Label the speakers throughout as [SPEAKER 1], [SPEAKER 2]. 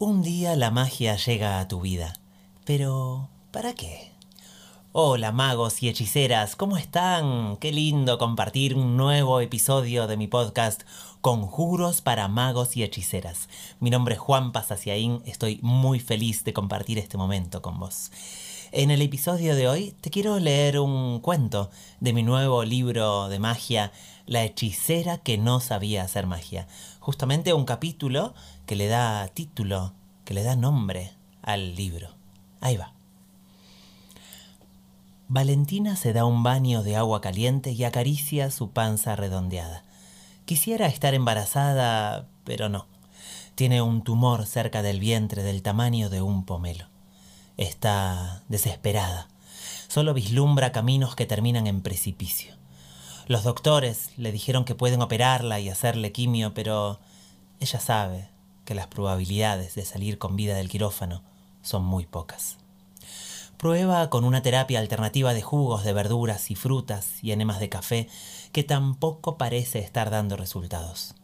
[SPEAKER 1] Un día la magia llega a tu vida. Pero, ¿para qué? Hola magos y hechiceras, ¿cómo están? Qué lindo compartir un nuevo episodio de mi podcast Conjuros para magos y hechiceras. Mi nombre es Juan Pasaciaín, estoy muy feliz de compartir este momento con vos. En el episodio de hoy te quiero leer un cuento de mi nuevo libro de magia, La hechicera que no sabía hacer magia. Justamente un capítulo que le da título, que le da nombre al libro. Ahí va. Valentina se da un baño de agua caliente y acaricia su panza redondeada. Quisiera estar embarazada, pero no. Tiene un tumor cerca del vientre del tamaño de un pomelo. Está desesperada. Solo vislumbra caminos que terminan en precipicio. Los doctores le dijeron que pueden operarla y hacerle quimio, pero ella sabe que las probabilidades de salir con vida del quirófano son muy pocas. Prueba con una terapia alternativa de jugos de verduras y frutas y enemas de café que tampoco parece estar dando resultados.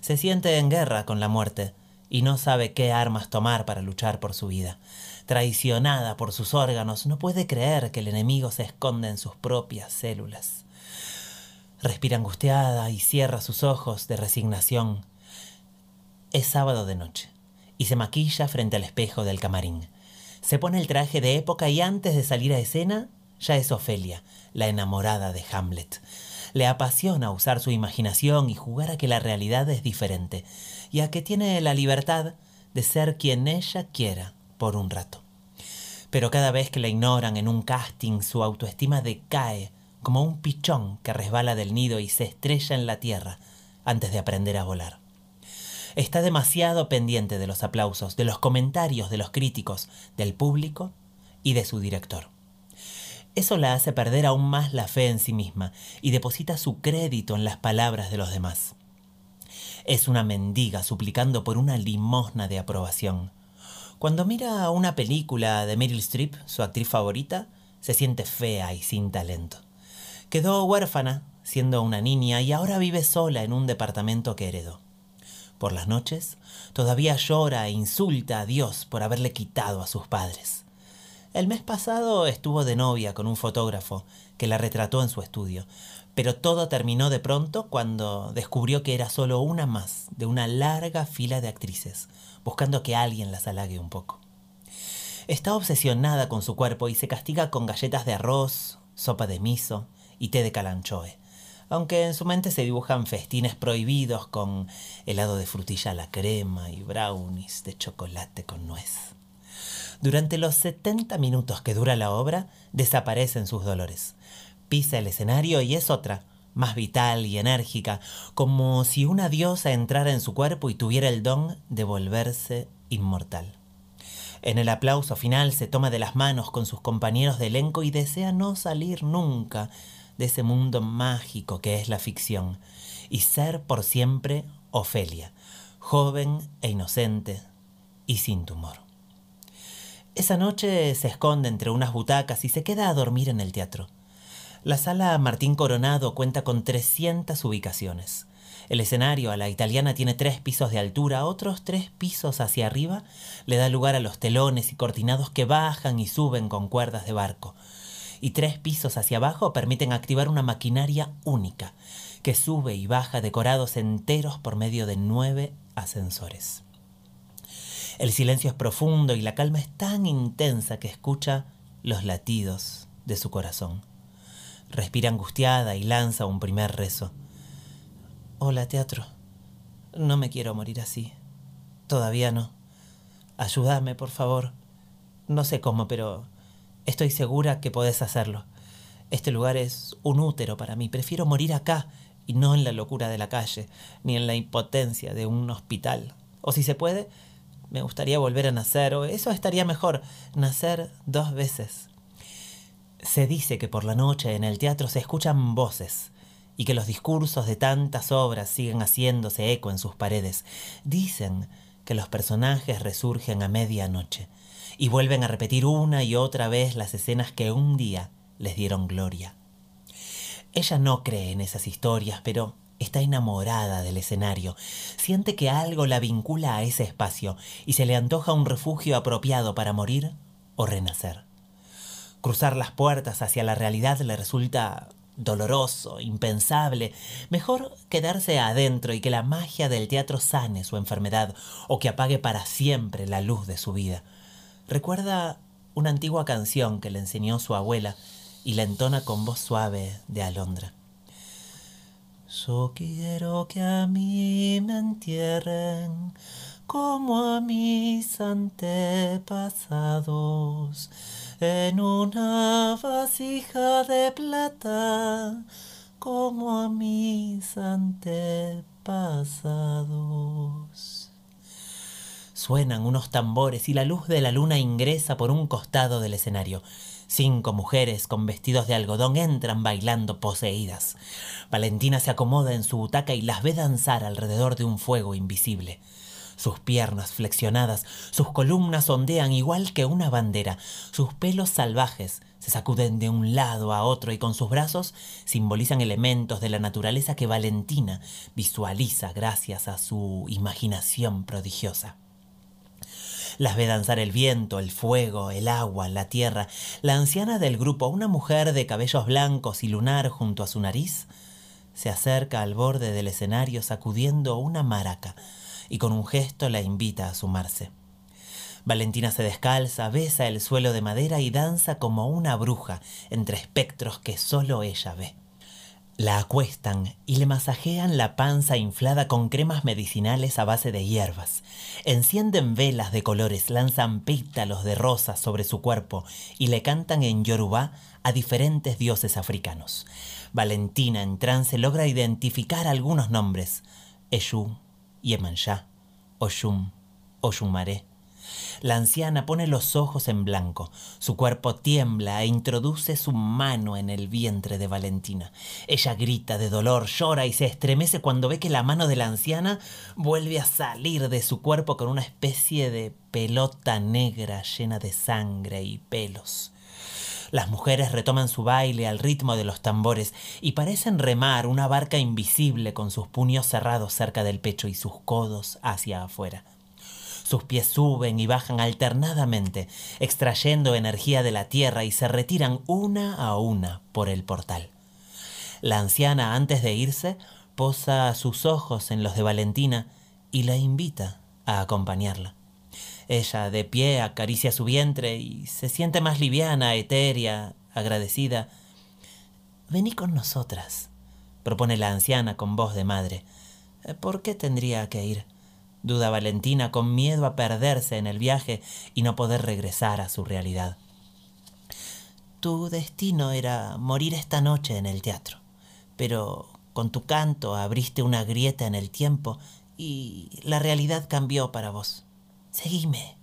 [SPEAKER 1] Se siente en guerra con la muerte y no sabe qué armas tomar para luchar por su vida. Traicionada por sus órganos, no puede creer que el enemigo se esconde en sus propias células. Respira angustiada y cierra sus ojos de resignación es sábado de noche y se maquilla frente al espejo del camarín. Se pone el traje de época y antes de salir a escena ya es Ofelia, la enamorada de Hamlet. Le apasiona usar su imaginación y jugar a que la realidad es diferente y a que tiene la libertad de ser quien ella quiera por un rato. Pero cada vez que la ignoran en un casting su autoestima decae como un pichón que resbala del nido y se estrella en la tierra antes de aprender a volar está demasiado pendiente de los aplausos, de los comentarios de los críticos, del público y de su director. Eso la hace perder aún más la fe en sí misma y deposita su crédito en las palabras de los demás. Es una mendiga suplicando por una limosna de aprobación. Cuando mira una película de Meryl Streep, su actriz favorita, se siente fea y sin talento. Quedó huérfana, siendo una niña, y ahora vive sola en un departamento que heredó. Por las noches, todavía llora e insulta a Dios por haberle quitado a sus padres. El mes pasado estuvo de novia con un fotógrafo que la retrató en su estudio, pero todo terminó de pronto cuando descubrió que era solo una más de una larga fila de actrices, buscando que alguien las halague un poco. Está obsesionada con su cuerpo y se castiga con galletas de arroz, sopa de miso y té de calanchoe, aunque en su mente se dibujan festines prohibidos con helado de frutilla a la crema y brownies de chocolate con nuez. Durante los 70 minutos que dura la obra, desaparecen sus dolores. Pisa el escenario y es otra, más vital y enérgica, como si una diosa entrara en su cuerpo y tuviera el don de volverse inmortal. En el aplauso final se toma de las manos con sus compañeros de elenco y desea no salir nunca de ese mundo mágico que es la ficción y ser por siempre Ofelia, joven e inocente y sin tumor. Esa noche se esconde entre unas butacas y se queda a dormir en el teatro. La sala Martín Coronado cuenta con 300 ubicaciones. El escenario a la italiana tiene tres pisos de altura, otros tres pisos hacia arriba le da lugar a los telones y cortinados que bajan y suben con cuerdas de barco y tres pisos hacia abajo permiten activar una maquinaria única que sube y baja decorados enteros por medio de nueve ascensores. El silencio es profundo y la calma es tan intensa que escucha los latidos de su corazón. Respira angustiada y lanza un primer rezo. Hola, teatro. No me quiero morir así. Todavía no. Ayúdame, por favor. No sé cómo, pero Estoy segura que podés hacerlo. Este lugar es un útero para mí. Prefiero morir acá y no en la locura de la calle, ni en la impotencia de un hospital. O si se puede, me gustaría volver a nacer, o eso estaría mejor, nacer dos veces. Se dice que por la noche en el teatro se escuchan voces y que los discursos de tantas obras siguen haciéndose eco en sus paredes. Dicen que los personajes resurgen a medianoche y vuelven a repetir una y otra vez las escenas que un día les dieron gloria. Ella no cree en esas historias, pero Está enamorada del escenario, siente que algo la vincula a ese espacio y se le antoja un refugio apropiado para morir o renacer. Cruzar las puertas hacia la realidad le resulta doloroso, impensable. Mejor quedarse adentro y que la magia del teatro sane su enfermedad o que apague para siempre la luz de su vida. Recuerda una antigua canción que le enseñó su abuela y la entona con voz suave de alondra. Yo quiero que a mí me entierren como a mis antepasados en una vasija de plata como a mis antepasados. Suenan unos tambores y la luz de la luna ingresa por un costado del escenario. Cinco mujeres con vestidos de algodón entran bailando poseídas. Valentina se acomoda en su butaca y las ve danzar alrededor de un fuego invisible. Sus piernas flexionadas, sus columnas ondean igual que una bandera, sus pelos salvajes se sacuden de un lado a otro y con sus brazos simbolizan elementos de la naturaleza que Valentina visualiza gracias a su imaginación prodigiosa. Las ve danzar el viento, el fuego, el agua, la tierra. La anciana del grupo, una mujer de cabellos blancos y lunar junto a su nariz, se acerca al borde del escenario sacudiendo una maraca y con un gesto la invita a sumarse. Valentina se descalza, besa el suelo de madera y danza como una bruja entre espectros que solo ella ve. La acuestan y le masajean la panza inflada con cremas medicinales a base de hierbas. Encienden velas de colores, lanzan pétalos de rosas sobre su cuerpo y le cantan en yorubá a diferentes dioses africanos. Valentina en trance logra identificar algunos nombres. Eshu, Yemanjá, Oshum, Oshumare. La anciana pone los ojos en blanco, su cuerpo tiembla e introduce su mano en el vientre de Valentina. Ella grita de dolor, llora y se estremece cuando ve que la mano de la anciana vuelve a salir de su cuerpo con una especie de pelota negra llena de sangre y pelos. Las mujeres retoman su baile al ritmo de los tambores y parecen remar una barca invisible con sus puños cerrados cerca del pecho y sus codos hacia afuera. Sus pies suben y bajan alternadamente, extrayendo energía de la tierra y se retiran una a una por el portal. La anciana, antes de irse, posa sus ojos en los de Valentina y la invita a acompañarla. Ella, de pie, acaricia su vientre y se siente más liviana, etérea, agradecida. Vení con nosotras, propone la anciana con voz de madre. ¿Por qué tendría que ir? Duda Valentina con miedo a perderse en el viaje y no poder regresar a su realidad. Tu destino era morir esta noche en el teatro, pero con tu canto abriste una grieta en el tiempo y la realidad cambió para vos. Seguime.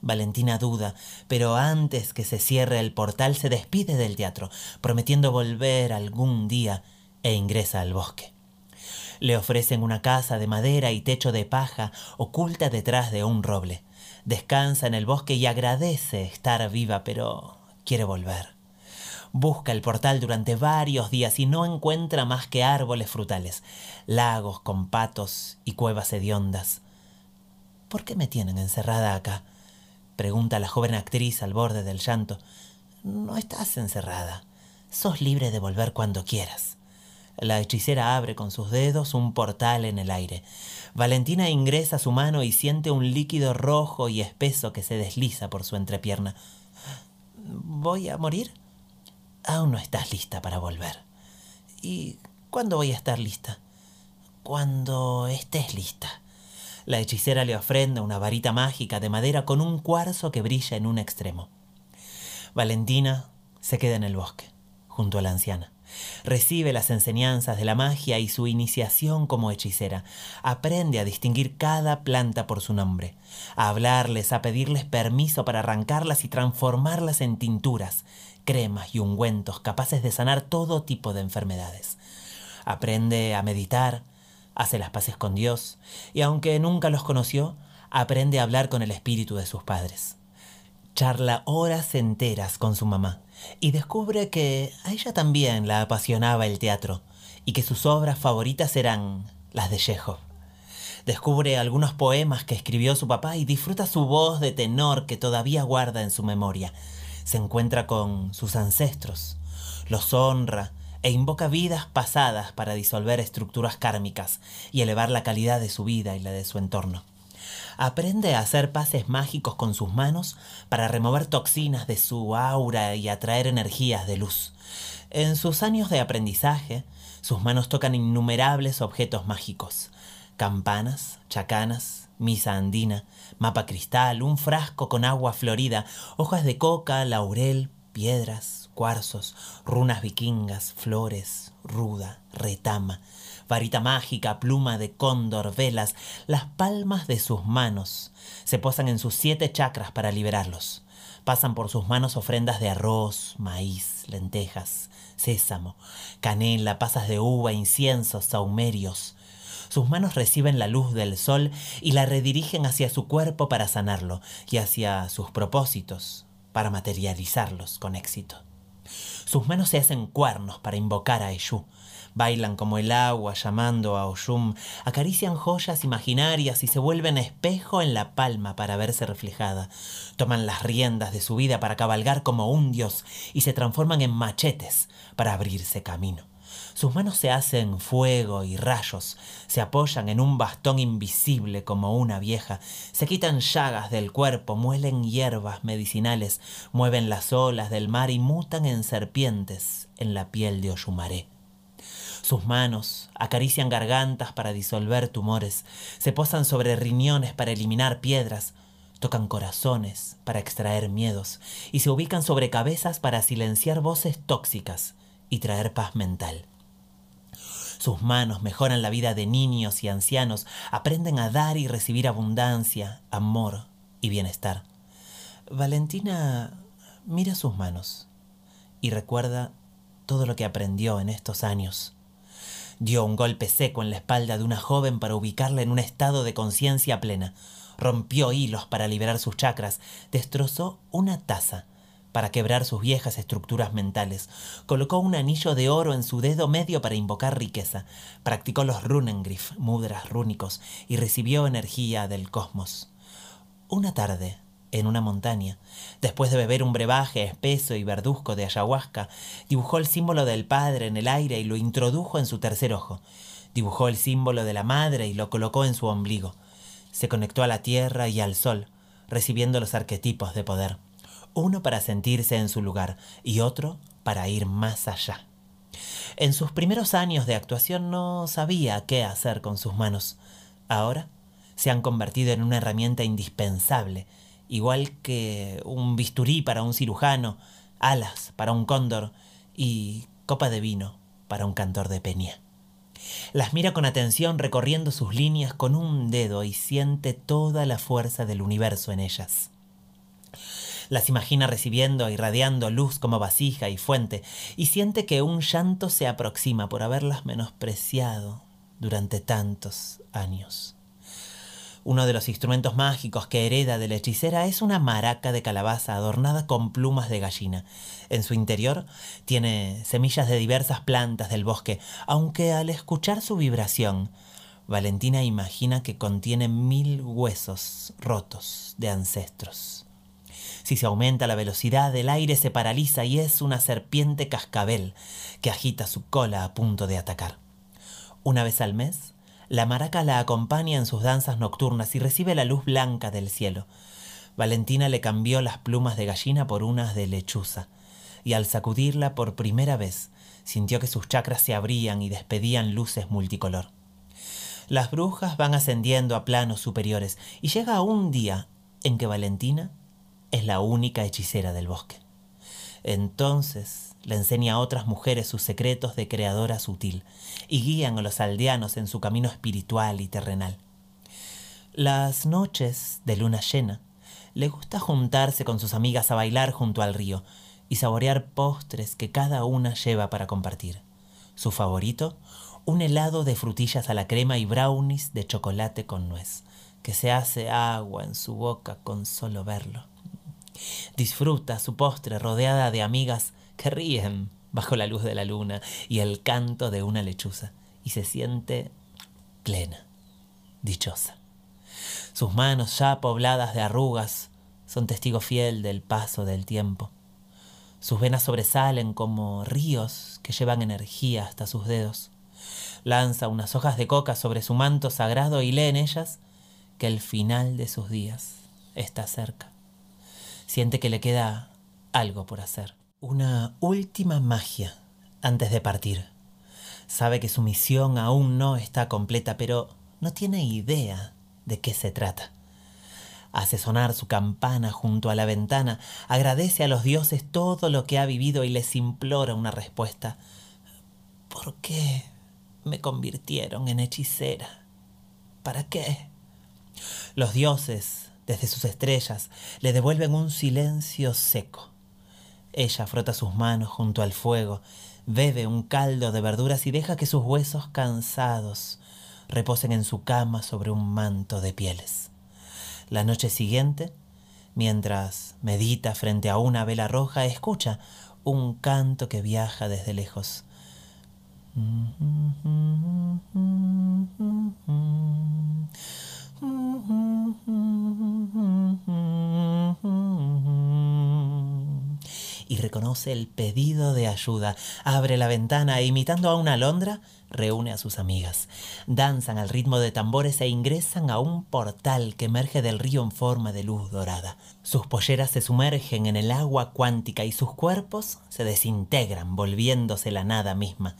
[SPEAKER 1] Valentina duda, pero antes que se cierre el portal se despide del teatro, prometiendo volver algún día e ingresa al bosque. Le ofrecen una casa de madera y techo de paja oculta detrás de un roble. Descansa en el bosque y agradece estar viva, pero quiere volver. Busca el portal durante varios días y no encuentra más que árboles frutales, lagos con patos y cuevas hediondas. ¿Por qué me tienen encerrada acá? pregunta la joven actriz al borde del llanto. No estás encerrada. Sos libre de volver cuando quieras. La hechicera abre con sus dedos un portal en el aire. Valentina ingresa su mano y siente un líquido rojo y espeso que se desliza por su entrepierna. ¿Voy a morir? Aún no estás lista para volver. ¿Y cuándo voy a estar lista? Cuando estés lista. La hechicera le ofrenda una varita mágica de madera con un cuarzo que brilla en un extremo. Valentina se queda en el bosque, junto a la anciana. Recibe las enseñanzas de la magia y su iniciación como hechicera. Aprende a distinguir cada planta por su nombre, a hablarles, a pedirles permiso para arrancarlas y transformarlas en tinturas, cremas y ungüentos capaces de sanar todo tipo de enfermedades. Aprende a meditar, hace las paces con Dios y aunque nunca los conoció, aprende a hablar con el espíritu de sus padres. Charla horas enteras con su mamá y descubre que a ella también la apasionaba el teatro y que sus obras favoritas eran las de Chekhov. Descubre algunos poemas que escribió su papá y disfruta su voz de tenor que todavía guarda en su memoria. Se encuentra con sus ancestros, los honra e invoca vidas pasadas para disolver estructuras kármicas y elevar la calidad de su vida y la de su entorno. Aprende a hacer pases mágicos con sus manos para remover toxinas de su aura y atraer energías de luz. En sus años de aprendizaje, sus manos tocan innumerables objetos mágicos campanas, chacanas, misa andina, mapa cristal, un frasco con agua florida, hojas de coca, laurel, piedras, cuarzos, runas vikingas, flores, ruda, retama, varita mágica, pluma de cóndor, velas, las palmas de sus manos se posan en sus siete chakras para liberarlos. Pasan por sus manos ofrendas de arroz, maíz, lentejas, sésamo, canela, pasas de uva, inciensos, saumerios, sus manos reciben la luz del sol y la redirigen hacia su cuerpo para sanarlo y hacia sus propósitos para materializarlos con éxito. Sus manos se hacen cuernos para invocar a Eshu. Bailan como el agua llamando a Oshum, acarician joyas imaginarias y se vuelven espejo en la palma para verse reflejada. Toman las riendas de su vida para cabalgar como un dios y se transforman en machetes para abrirse camino. Sus manos se hacen fuego y rayos, se apoyan en un bastón invisible como una vieja, se quitan llagas del cuerpo, muelen hierbas medicinales, mueven las olas del mar y mutan en serpientes en la piel de Oyumaré. Sus manos acarician gargantas para disolver tumores, se posan sobre riñones para eliminar piedras, tocan corazones para extraer miedos y se ubican sobre cabezas para silenciar voces tóxicas y traer paz mental. Sus manos mejoran la vida de niños y ancianos, aprenden a dar y recibir abundancia, amor y bienestar. Valentina mira sus manos y recuerda todo lo que aprendió en estos años. Dio un golpe seco en la espalda de una joven para ubicarla en un estado de conciencia plena. Rompió hilos para liberar sus chakras. Destrozó una taza para quebrar sus viejas estructuras mentales. Colocó un anillo de oro en su dedo medio para invocar riqueza. Practicó los runengrif, mudras rúnicos, y recibió energía del cosmos. Una tarde, en una montaña, después de beber un brebaje espeso y verduzco de ayahuasca, dibujó el símbolo del padre en el aire y lo introdujo en su tercer ojo. Dibujó el símbolo de la madre y lo colocó en su ombligo. Se conectó a la tierra y al sol, recibiendo los arquetipos de poder uno para sentirse en su lugar y otro para ir más allá. En sus primeros años de actuación no sabía qué hacer con sus manos. Ahora se han convertido en una herramienta indispensable, igual que un bisturí para un cirujano, alas para un cóndor y copa de vino para un cantor de peña. Las mira con atención recorriendo sus líneas con un dedo y siente toda la fuerza del universo en ellas. Las imagina recibiendo, irradiando luz como vasija y fuente, y siente que un llanto se aproxima por haberlas menospreciado durante tantos años. Uno de los instrumentos mágicos que hereda de la hechicera es una maraca de calabaza adornada con plumas de gallina. En su interior tiene semillas de diversas plantas del bosque, aunque al escuchar su vibración, Valentina imagina que contiene mil huesos rotos de ancestros. Si se aumenta la velocidad, el aire se paraliza y es una serpiente cascabel que agita su cola a punto de atacar. Una vez al mes, la maraca la acompaña en sus danzas nocturnas y recibe la luz blanca del cielo. Valentina le cambió las plumas de gallina por unas de lechuza, y al sacudirla por primera vez sintió que sus chakras se abrían y despedían luces multicolor. Las brujas van ascendiendo a planos superiores y llega un día en que Valentina es la única hechicera del bosque. Entonces le enseña a otras mujeres sus secretos de creadora sutil y guían a los aldeanos en su camino espiritual y terrenal. Las noches de luna llena le gusta juntarse con sus amigas a bailar junto al río y saborear postres que cada una lleva para compartir. Su favorito, un helado de frutillas a la crema y brownies de chocolate con nuez, que se hace agua en su boca con solo verlo. Disfruta su postre rodeada de amigas que ríen bajo la luz de la luna y el canto de una lechuza, y se siente plena, dichosa. Sus manos ya pobladas de arrugas son testigo fiel del paso del tiempo. Sus venas sobresalen como ríos que llevan energía hasta sus dedos. Lanza unas hojas de coca sobre su manto sagrado y lee en ellas que el final de sus días está cerca. Siente que le queda algo por hacer. Una última magia antes de partir. Sabe que su misión aún no está completa, pero no tiene idea de qué se trata. Hace sonar su campana junto a la ventana, agradece a los dioses todo lo que ha vivido y les implora una respuesta. ¿Por qué me convirtieron en hechicera? ¿Para qué? Los dioses, desde sus estrellas, le devuelven un silencio seco. Ella frota sus manos junto al fuego, bebe un caldo de verduras y deja que sus huesos cansados reposen en su cama sobre un manto de pieles. La noche siguiente, mientras medita frente a una vela roja, escucha un canto que viaja desde lejos. Y reconoce el pedido de ayuda. Abre la ventana e imitando a una alondra, reúne a sus amigas. Danzan al ritmo de tambores e ingresan a un portal que emerge del río en forma de luz dorada. Sus polleras se sumergen en el agua cuántica y sus cuerpos se desintegran, volviéndose la nada misma.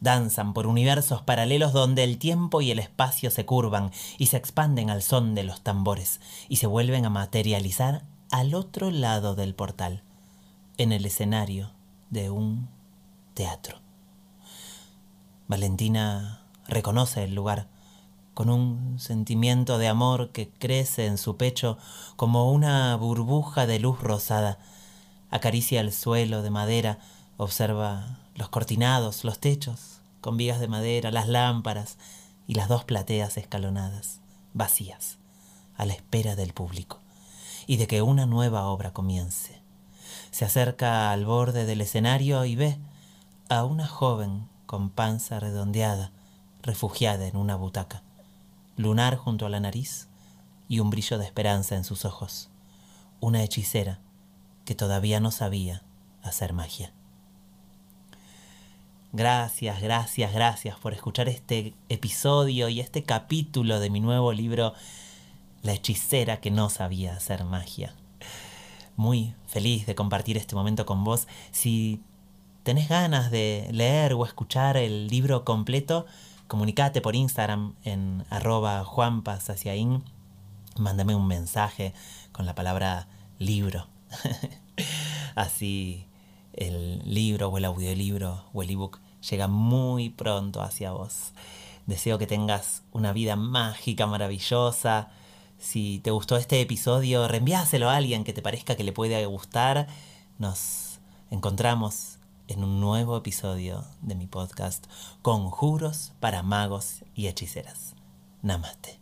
[SPEAKER 1] Danzan por universos paralelos donde el tiempo y el espacio se curvan y se expanden al son de los tambores y se vuelven a materializar al otro lado del portal en el escenario de un teatro. Valentina reconoce el lugar con un sentimiento de amor que crece en su pecho como una burbuja de luz rosada. Acaricia el suelo de madera, observa los cortinados, los techos con vigas de madera, las lámparas y las dos plateas escalonadas, vacías, a la espera del público y de que una nueva obra comience. Se acerca al borde del escenario y ve a una joven con panza redondeada, refugiada en una butaca, lunar junto a la nariz y un brillo de esperanza en sus ojos. Una hechicera que todavía no sabía hacer magia. Gracias, gracias, gracias por escuchar este episodio y este capítulo de mi nuevo libro La hechicera que no sabía hacer magia muy feliz de compartir este momento con vos. Si tenés ganas de leer o escuchar el libro completo, comunicate por Instagram en arroba juanpasaciaín. Mándame un mensaje con la palabra libro. Así el libro o el audiolibro o el ebook llega muy pronto hacia vos. Deseo que tengas una vida mágica, maravillosa, si te gustó este episodio, reenviáselo a alguien que te parezca que le puede gustar. Nos encontramos en un nuevo episodio de mi podcast Conjuros para magos y hechiceras. Namaste.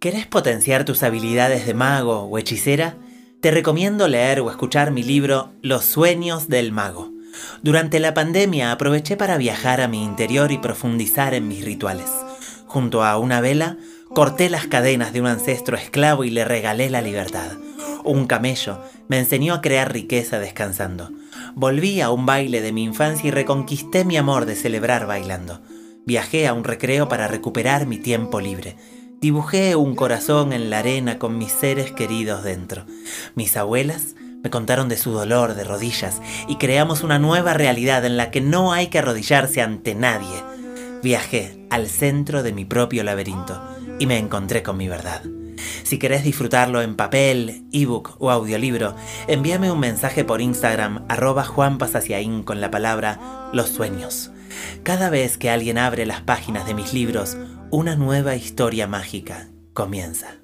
[SPEAKER 1] ¿Querés potenciar tus habilidades de mago o hechicera? Te recomiendo leer o escuchar mi libro Los sueños del mago. Durante la pandemia aproveché para viajar a mi interior y profundizar en mis rituales. Junto a una vela, Corté las cadenas de un ancestro esclavo y le regalé la libertad. Un camello me enseñó a crear riqueza descansando. Volví a un baile de mi infancia y reconquisté mi amor de celebrar bailando. Viajé a un recreo para recuperar mi tiempo libre. Dibujé un corazón en la arena con mis seres queridos dentro. Mis abuelas me contaron de su dolor de rodillas y creamos una nueva realidad en la que no hay que arrodillarse ante nadie. Viajé al centro de mi propio laberinto y me encontré con mi verdad. Si querés disfrutarlo en papel, ebook o audiolibro, envíame un mensaje por Instagram arroba juanpasaciaín con la palabra los sueños. Cada vez que alguien abre las páginas de mis libros, una nueva historia mágica comienza.